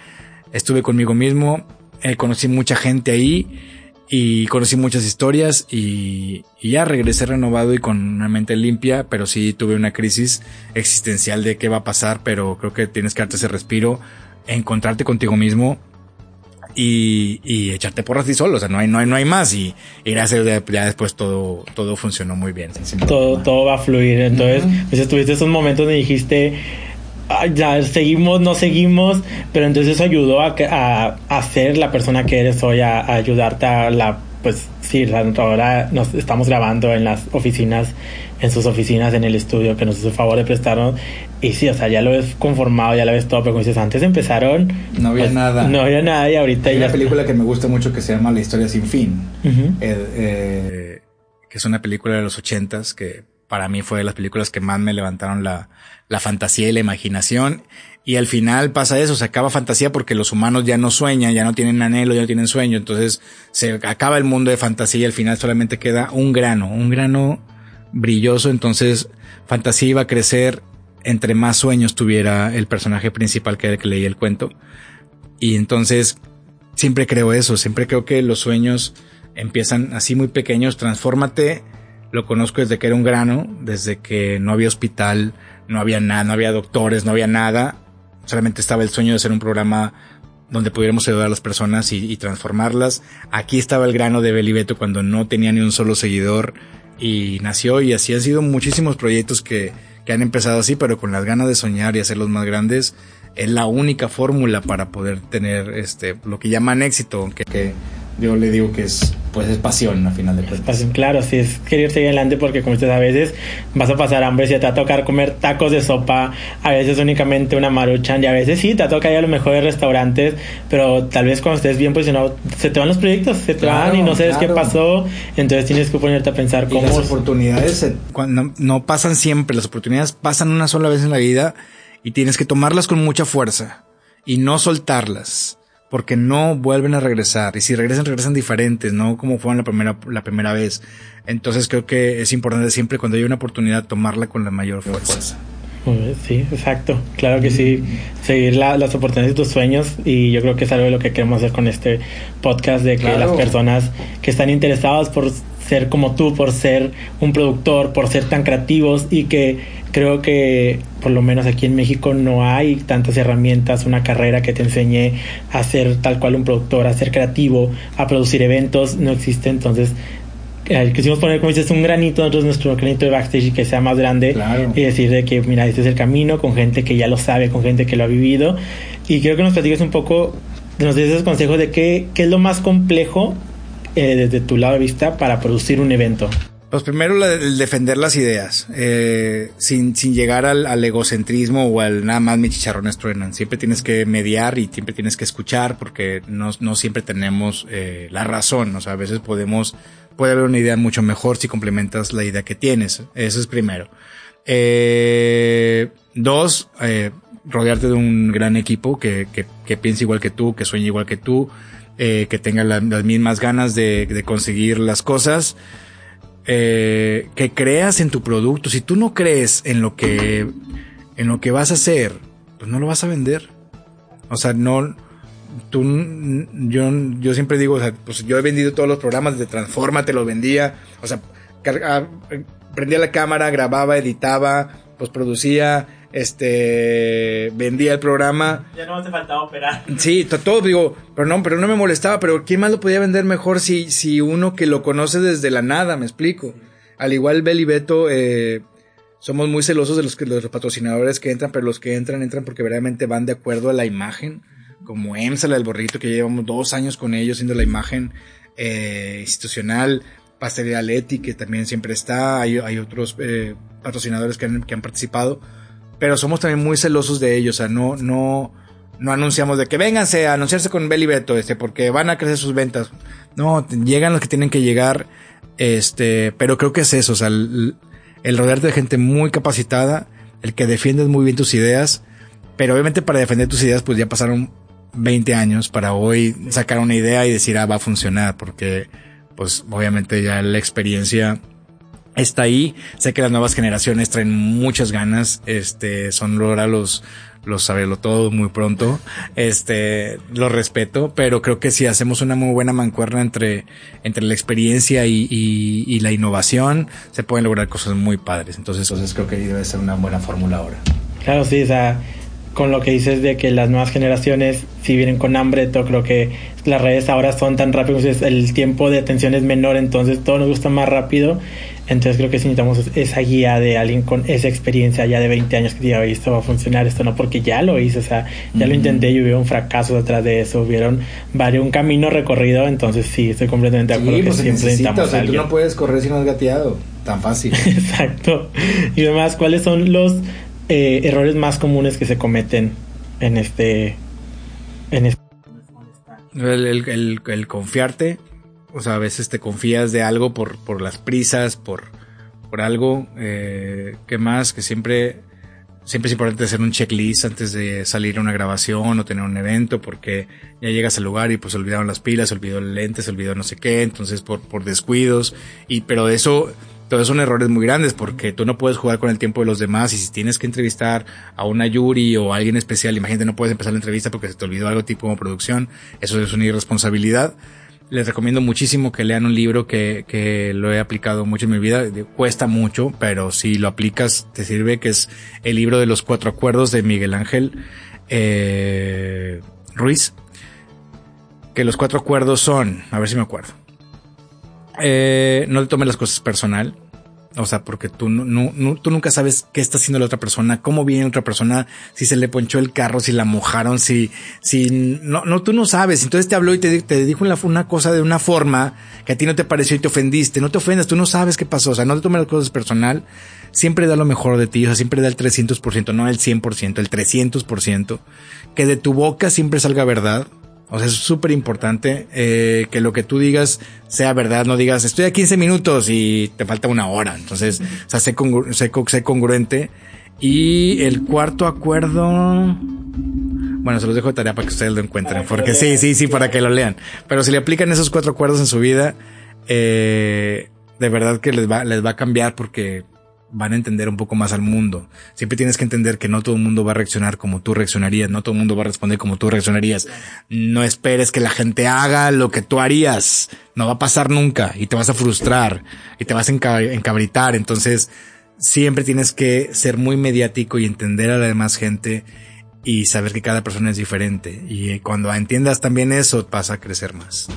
Estuve conmigo mismo, eh, conocí mucha gente ahí y conocí muchas historias y, y ya regresé renovado y con una mente limpia, pero sí tuve una crisis existencial de qué va a pasar, pero creo que tienes que darte ese respiro, encontrarte contigo mismo y, y echarte porras a ti solo, o sea, no hay, no hay, no hay más y, y gracias ya después todo, todo funcionó muy bien. sin todo, todo va a fluir. Entonces, pues estuviste esos momentos donde dijiste, "Ay, ya seguimos, no seguimos, pero entonces eso ayudó a, que- a, a ser la persona que eres hoy, a, a ayudarte a la, pues sí, ahora nos estamos grabando en las oficinas, en sus oficinas, en el estudio, que nos hizo el favor de prestarnos. Y sí, o sea, ya lo ves conformado, ya lo ves todo, pero como dices, antes empezaron... No había pues, nada. No había nada y ahorita Hay ya... una película que me gusta mucho que se llama La historia sin fin. Ujú. eh, eh, que es una película de los ochentas que para mí fue de las películas que más me levantaron la, la fantasía y la imaginación. Y al final pasa eso, se acaba fantasía porque los humanos ya no sueñan, ya no tienen anhelo, ya no tienen sueño. Entonces se acaba el mundo de fantasía y al final solamente queda un grano, un grano brilloso. Entonces fantasía iba a crecer entre más sueños tuviera el personaje principal que era el que leía el cuento. Y entonces siempre creo eso, siempre creo que los sueños empiezan así muy pequeños, transfórmate, lo conozco desde que era un grano, desde que no había hospital, no había nada, no había doctores, no había nada, solamente estaba el sueño de hacer un programa donde pudiéramos ayudar a las personas y, y transformarlas. Aquí estaba el grano de Belibeto cuando no tenía ni un solo seguidor y nació y así han sido muchísimos proyectos que, que han empezado así, pero con las ganas de soñar y hacerlos más grandes es la única fórmula para poder tener este lo que llaman éxito, que, que yo le digo que es pues es pasión a final de cuentas. Pues, claro, sí es querer seguir adelante porque como dices, a veces vas a pasar hambre, si te va a tocar comer tacos de sopa, a veces únicamente una maruchan y a veces sí, te va a tocar ir a los mejores restaurantes, pero tal vez cuando estés bien posicionado se te van los proyectos, se te Claro, van y no sabes claro. qué pasó, entonces tienes que ponerte a pensar Y cómo... las oportunidades se- cuando, no pasan siempre, las oportunidades pasan una sola vez en la vida y tienes que tomarlas con mucha fuerza y no soltarlas porque no vuelven a regresar y si regresan regresan diferentes, no como fueron la primera la primera vez. Entonces creo que es importante siempre cuando hay una oportunidad tomarla con la mayor fuerza. Sí, exacto, claro que sí, seguir la- las oportunidades de tus sueños y yo creo que es algo de lo que queremos hacer con este podcast, de que Claro. las personas que están interesadas por ser como tú, por ser un productor, por ser tan creativos y que creo que por lo menos aquí en México no hay tantas herramientas, una carrera que te enseñe a ser tal cual un productor, a ser creativo, a producir eventos, no existe, entonces eh, quisimos poner, como dices, un granito, nosotros nuestro granito de backstage y que sea más grande Claro. y decir de que, mira, este es el camino, con gente que ya lo sabe, con gente que lo ha vivido. Y quiero que nos platiques un poco, nos des esos consejos de qué, qué es lo más complejo eh, desde tu lado de vista para producir un evento. Pues primero el defender las ideas, eh, sin, sin llegar al, al egocentrismo o al nada más mis chicharrones truenan. Siempre tienes que mediar y siempre tienes que escuchar porque no, no siempre tenemos eh, la razón. O sea, a veces podemos, puede haber una idea mucho mejor si complementas la idea que tienes. Eso es primero. Eh, dos, eh, rodearte de un gran equipo que, que, que piense igual que tú, que sueñe igual que tú, eh, que tenga la- las mismas ganas de, conseguir las cosas eh, que creas en tu producto. Si tú no crees en lo que en lo que vas a hacer, pues no lo vas a vender. O sea, no tú yo yo siempre digo, o sea, pues yo he vendido todos los programas de Transforma, te los vendía, o sea, carga- prendía la cámara, grababa, editaba, pues producía, este vendía el programa. Ya no hace falta operar. Sí, to- todo digo, pero no, pero no me molestaba, pero ¿quién más lo podía vender mejor si, si uno que lo conoce desde la nada, me explico? Al igual Beli Beto, eh, somos muy celosos de los, que, los patrocinadores que entran, pero los que entran, entran porque verdaderamente van de acuerdo a la imagen, como EMSA, del borrito, que llevamos dos años con ellos siendo la imagen eh, institucional, Pastelería Leti, que también siempre está, hay, hay otros eh, patrocinadores que han, que han participado, pero somos también muy celosos de ellos, o sea, no, no, no anunciamos de que vénganse a anunciarse con Beli Beto, este, porque van a crecer sus ventas. No, llegan los que tienen que llegar, este, pero creo que es eso, o sea, el, rodearte de gente muy capacitada, el que defiendes muy bien tus ideas, pero obviamente para defender tus ideas, pues ya pasaron 20 años para hoy sacar una idea y decir, ah, va a funcionar, porque, pues, obviamente ya la experiencia está ahí. Sé que las nuevas generaciones traen muchas ganas, este, son ahora los, los saberlo todo muy pronto. Este, lo respeto, pero creo que si hacemos una muy buena mancuerna entre, entre la experiencia y, y, la innovación, se pueden lograr cosas muy padres. Entonces, entonces creo que debe ser una buena fórmula ahora. Claro, sí, o sea, con lo que dices de que las nuevas generaciones, si vienen con hambre, todo creo que las redes ahora son tan rápidas, el tiempo de atención es menor, entonces todo nos gusta más rápido entonces creo que necesitamos esa guía de alguien con esa experiencia ya de 20 años que diga, esto va a funcionar, esto no, porque ya lo hice, o sea, ya lo intenté y hubo un fracaso detrás de eso, hubieron varios, un camino recorrido, entonces sí, estoy completamente de acuerdo que pues siempre necesitamos o Tú no puedes correr si no has gateado, tan fácil. Exacto. Y además, ¿cuáles son los eh, errores más comunes que se cometen en este... En este... El, el, confiarte o sea, a veces te confías de algo por, por las prisas, por, por algo. Eh, ¿Qué más? Que siempre, siempre es importante hacer un checklist antes de salir a una grabación o tener un evento, porque ya llegas al lugar y pues olvidaron las pilas, olvidó el lente, se olvidó no sé qué, entonces por, por descuidos. Y, pero eso, todos son errores muy grandes porque tú no puedes jugar con el tiempo de los demás y si tienes que entrevistar a una Yuri o a alguien especial, imagínate, no puedes empezar la entrevista porque se te olvidó algo tipo como producción, eso es una irresponsabilidad les recomiendo muchísimo que lean un libro que, que lo he aplicado mucho en mi vida. Cuesta mucho, pero si lo aplicas te sirve, que es el libro de los cuatro acuerdos de Miguel Ángel eh, Ruiz. Que los cuatro acuerdos son, a ver si me acuerdo. Eh, no te tomes las cosas personal. O sea, porque tú, no, no, tú nunca sabes qué está haciendo la otra persona, cómo viene otra persona, si se le ponchó el carro, si la mojaron, si, si, no, no, tú no sabes. Entonces te habló y te, te dijo una, una cosa de una forma que a ti no te pareció y te ofendiste. No te ofendas, tú no sabes qué pasó. O sea, no te tomes las cosas personal. Siempre da lo mejor de ti, o sea, siempre da el 300%, no el 100%, el 300%. Que de tu boca siempre salga verdad o sea, es súper importante eh, que lo que tú digas sea verdad, no digas estoy a 15 minutos y te falta una hora. Entonces, o sea, sé, congruente. Y el cuarto acuerdo, bueno, se los dejo de tarea para que ustedes lo encuentren, porque sí, sí, sí, para que lo lean. Pero si le aplican esos cuatro acuerdos en su vida, eh, de verdad que les va, les va a cambiar porque van a entender un poco más al mundo. Siempre tienes que entender que no todo el mundo va a reaccionar como tú reaccionarías, no todo el mundo va a responder como tú reaccionarías. No esperes que la gente haga lo que tú harías. No va a pasar nunca y te vas a frustrar y te vas a encabritar. Entonces, siempre tienes que ser muy mediático y entender a la demás gente y saber que cada persona es diferente. Y cuando entiendas también eso, vas a crecer más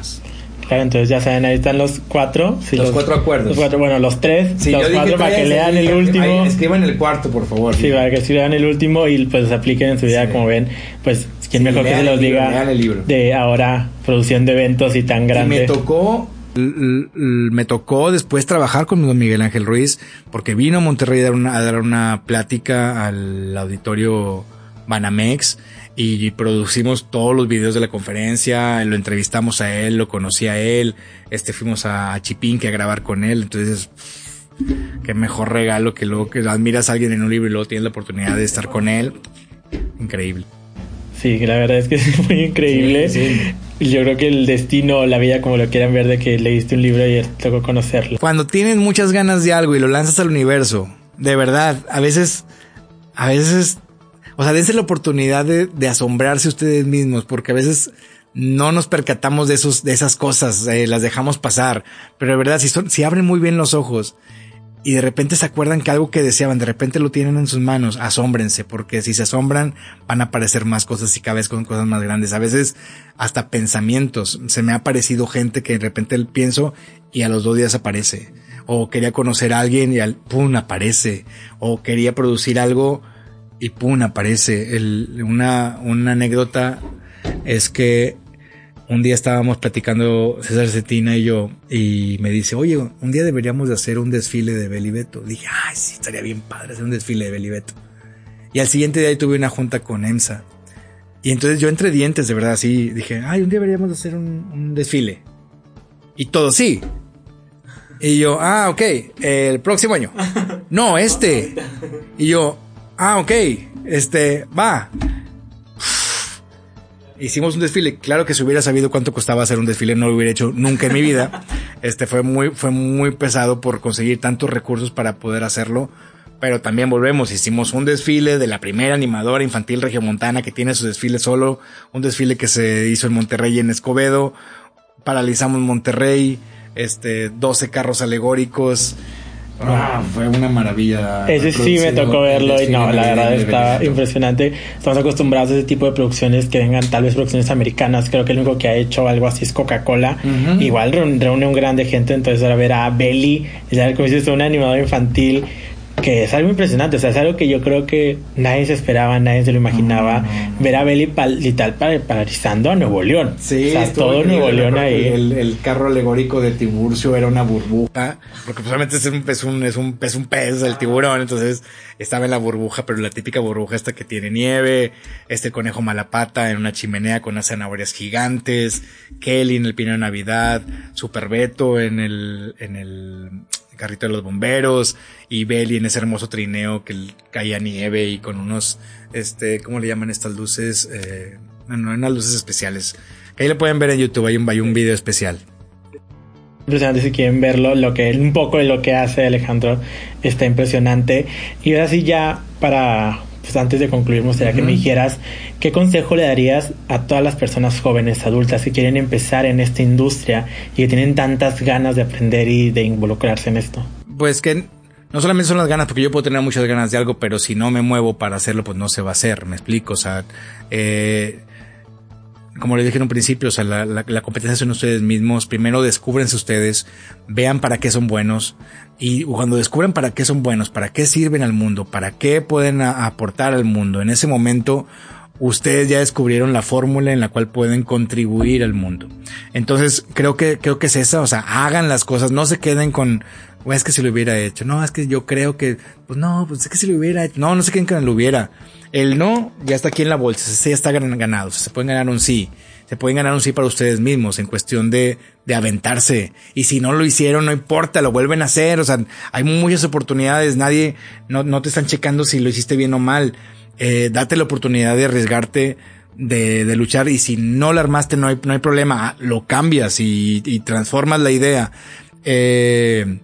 entonces ya saben, ahí están los cuatro. los, cuatro acuerdos. bueno, los tres, los cuatro para que lean el último. escriban el cuarto, por favor. Sí, para que lean el último y pues apliquen en su vida, como ven. Pues, ¿quién mejor que se los diga de ahora producción de eventos y tan grande? me tocó me tocó después trabajar con Miguel Ángel Ruiz porque vino a Monterrey a dar una, a dar una plática al auditorio Banamex y producimos todos los videos de la conferencia, lo entrevistamos a él, lo conocí a él, este fuimos a Chipinque a grabar con él, entonces qué mejor regalo que luego que admiras a alguien en un libro y luego tienes la oportunidad de estar con él. Increíble. Sí, la verdad es que es muy increíble. Yo creo que el destino, la vida, como lo quieran ver, de que leíste un libro y tocó conocerlo. Cuando tienes muchas ganas de algo y lo lanzas al universo, de verdad, a veces, a veces o sea, dense la oportunidad de, asombrarse ustedes mismos, porque a veces no nos percatamos de esos, de esas cosas, eh, las dejamos pasar. Pero de verdad, si son, si abren muy bien los ojos y de repente se acuerdan que algo que deseaban, de repente lo tienen en sus manos, asómbrense, porque si se asombran, van a aparecer más cosas y cada vez con cosas más grandes. A veces hasta pensamientos. Se me ha aparecido gente que de repente pienso y a los dos días aparece o quería conocer a alguien y al pum aparece, o quería producir algo y pum aparece. El, una, una anécdota es que un día estábamos platicando César Cetina y yo y me dice, oye, un día deberíamos de hacer un desfile de Belibeto. Dije, ay, sí, estaría bien padre hacer un desfile de Belibeto. Y al siguiente día tuve una junta con EMSA. Y entonces yo entre dientes, de verdad, así dije, ay, un día deberíamos de hacer un, un desfile. Y todo sí. Y yo, ah, ok, el próximo año. No, este. Y yo, ah, ok, este, va. Hicimos un desfile. Claro que si hubiera sabido cuánto costaba hacer un desfile, no lo hubiera hecho nunca en mi vida. Este fue muy, fue muy pesado por conseguir tantos recursos para poder hacerlo. Pero también volvemos, hicimos un desfile de la primera animadora infantil regiomontana que tiene su desfile solo, un desfile que se hizo en Monterrey y en Escobedo, paralizamos Monterrey, este, 12 carros alegóricos. Ah, fue una maravilla. Ese sí me tocó verlo y no, la verdad está impresionante. Estamos acostumbrados a ese tipo de producciones que vengan tal vez producciones americanas. Creo que el único que ha hecho algo así es Coca-Cola. Igual reúne un grande gente, entonces ahora ver a Belly, ya como dices, un animador infantil que es algo impresionante, o sea, es algo que yo creo que nadie se esperaba, nadie se lo imaginaba, ver a Belly y tal paralizando a Nuevo León. Sí, o sea, todo Nuevo León ahí. El, carro alegórico de Tiburcio era una burbuja, porque solamente es un, es un, es un, es un pez el tiburón, entonces estaba en la burbuja, pero la típica burbuja esta que tiene nieve, este conejo malapata en una chimenea con unas zanahorias gigantes, Kelly en el pino de Navidad, Super Beto en el, en el, carrito de los bomberos y Belly en ese hermoso trineo que caía nieve y con unos, este, ¿cómo le llaman estas luces? Eh, no, unas luces especiales. Ahí lo pueden ver en YouTube, hay un, hay un video especial. Impresionante si quieren verlo, lo que un poco de lo que hace Alejandro está impresionante. Y ahora sí ya para pues antes de concluir, me gustaría que me dijeras qué consejo le darías a todas las personas jóvenes, adultas, que quieren empezar en esta industria y que tienen tantas ganas de aprender y de involucrarse en esto. Pues que no solamente son las ganas, porque yo puedo tener muchas ganas de algo, pero si no me muevo para hacerlo, pues no se va a hacer, me explico, o sea, eh, como les dije en un principio, o sea, la, la, competencia son ustedes mismos. Primero descúbrense ustedes, vean para qué son buenos. Y cuando descubran para qué son buenos, para qué sirven al mundo, para qué pueden aportar al mundo, en ese momento ustedes ya descubrieron la fórmula en la cual pueden contribuir al mundo. Entonces, creo que, creo que es esa, o sea, hagan las cosas, no se queden con, es que si lo hubiera hecho, no, es que yo creo que, pues no, pues es que si lo hubiera hecho, no, no se queden con lo hubiera. El no ya está aquí en la bolsa, ya está ganado, se pueden ganar un sí, se pueden ganar un sí para ustedes mismos en cuestión de, de aventarse. Y si no lo hicieron, no importa, lo vuelven a hacer, o sea, hay muchas oportunidades, nadie, no, no te están checando si lo hiciste bien o mal. Eh, date la oportunidad de arriesgarte, de, de, luchar y si no lo armaste no hay, no hay problema, lo cambias y, y transformas la idea. Eh,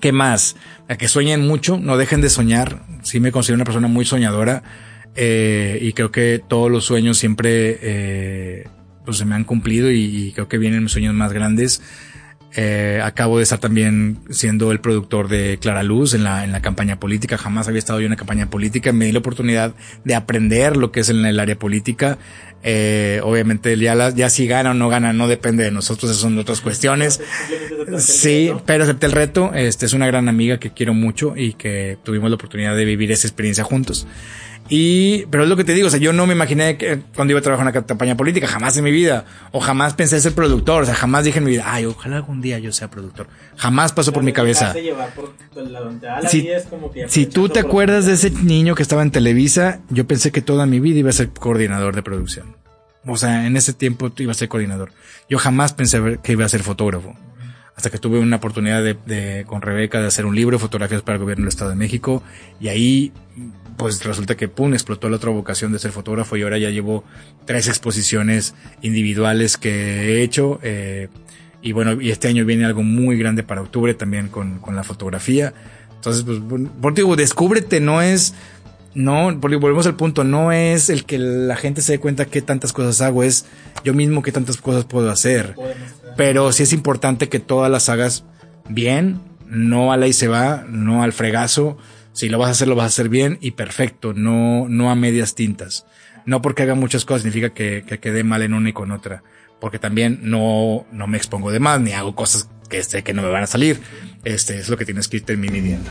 ¿Qué más? A que sueñen mucho, no dejen de soñar. Sí me considero una persona muy soñadora eh, y creo que todos los sueños siempre eh, pues se me han cumplido y, creo que vienen mis sueños más grandes. Eh, acabo de estar también siendo el productor de Clara Luz en la, en la campaña política. Jamás había estado yo en una campaña política. Me di la oportunidad de aprender lo que es en el área política. Eh, obviamente ya, la, ya si gana o no gana no depende de nosotros, esas son otras cuestiones. Sí, pero acepté el reto. Este es una gran amiga que quiero mucho y que tuvimos la oportunidad de vivir esa experiencia juntos. Y, pero es lo que te digo, o sea, yo no me imaginé que cuando iba a trabajar en una campaña política, jamás en mi vida, o jamás pensé ser productor, o sea, jamás dije en mi vida, ay, ojalá algún día yo sea productor. Jamás pasó por mi cabeza. Si, si tú te acuerdas de ese niño que estaba en Televisa, yo pensé que toda mi vida iba a ser coordinador de producción. O sea, en ese tiempo iba a ser coordinador. Yo jamás pensé que iba a ser fotógrafo. Hasta que tuve una oportunidad de, de con Rebeca de hacer un libro, fotografías para el gobierno del Estado de México, y ahí pues resulta que pum, explotó la otra vocación de ser fotógrafo y ahora ya llevo tres exposiciones individuales que he hecho. Eh, y bueno, y este año viene algo muy grande para octubre también con, con la fotografía. Entonces, pues, por digo, descúbrete, no es, no, porque volvemos al punto, no es el que la gente se dé cuenta que tantas cosas hago, es yo mismo que tantas cosas puedo hacer. Pero sí es importante que todas las hagas bien, no a la y se va, no al fregazo, si lo vas a hacer, lo vas a hacer bien y perfecto, no, no a medias tintas. No porque haga muchas cosas significa que, que quede mal en una y con otra. Porque también no, no me expongo de más, ni hago cosas porque sé que no me van a salir. Este es lo que tienes que irte midiendo.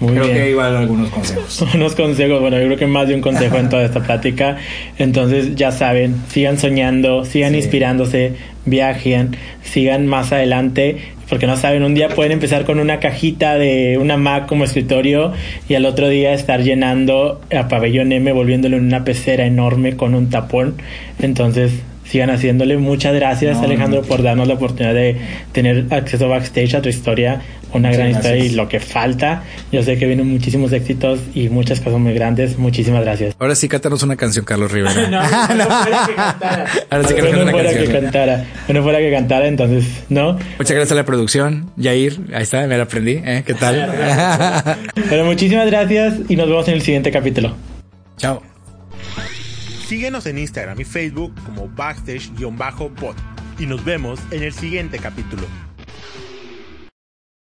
Muy creo bien. que igual algunos consejos. Unos consejos, bueno, yo creo que más de un consejo en toda esta plática. Entonces, ya saben, sigan soñando, sigan Sí. inspirándose, viajen, sigan más adelante, porque no saben, un día pueden empezar con una cajita de una Mac como escritorio y al otro día estar llenando a Pabellón M, volviéndolo en una pecera enorme con un tapón. Entonces, sigan haciéndole. Muchas gracias, No, Alejandro, no. por darnos la oportunidad de tener acceso backstage a tu historia, una Muchas gran historia y gracias. lo que falta. Yo sé que vienen muchísimos éxitos y muchas cosas muy grandes. Muchísimas gracias. Ahora sí, cántanos una canción, Carlos Rivera. no, no fuera que cantara. Ahora sí que una fuera que canción. cantara. Bueno, fuera que cantara, entonces, ¿no? Muchas gracias a la producción. Yair, ahí está, me la aprendí. ¿eh? ¿Qué tal? Pero muchísimas gracias y nos vemos en el siguiente capítulo. Chao. Síguenos en Instagram y Facebook como backstage-pod. Y nos vemos en el siguiente capítulo.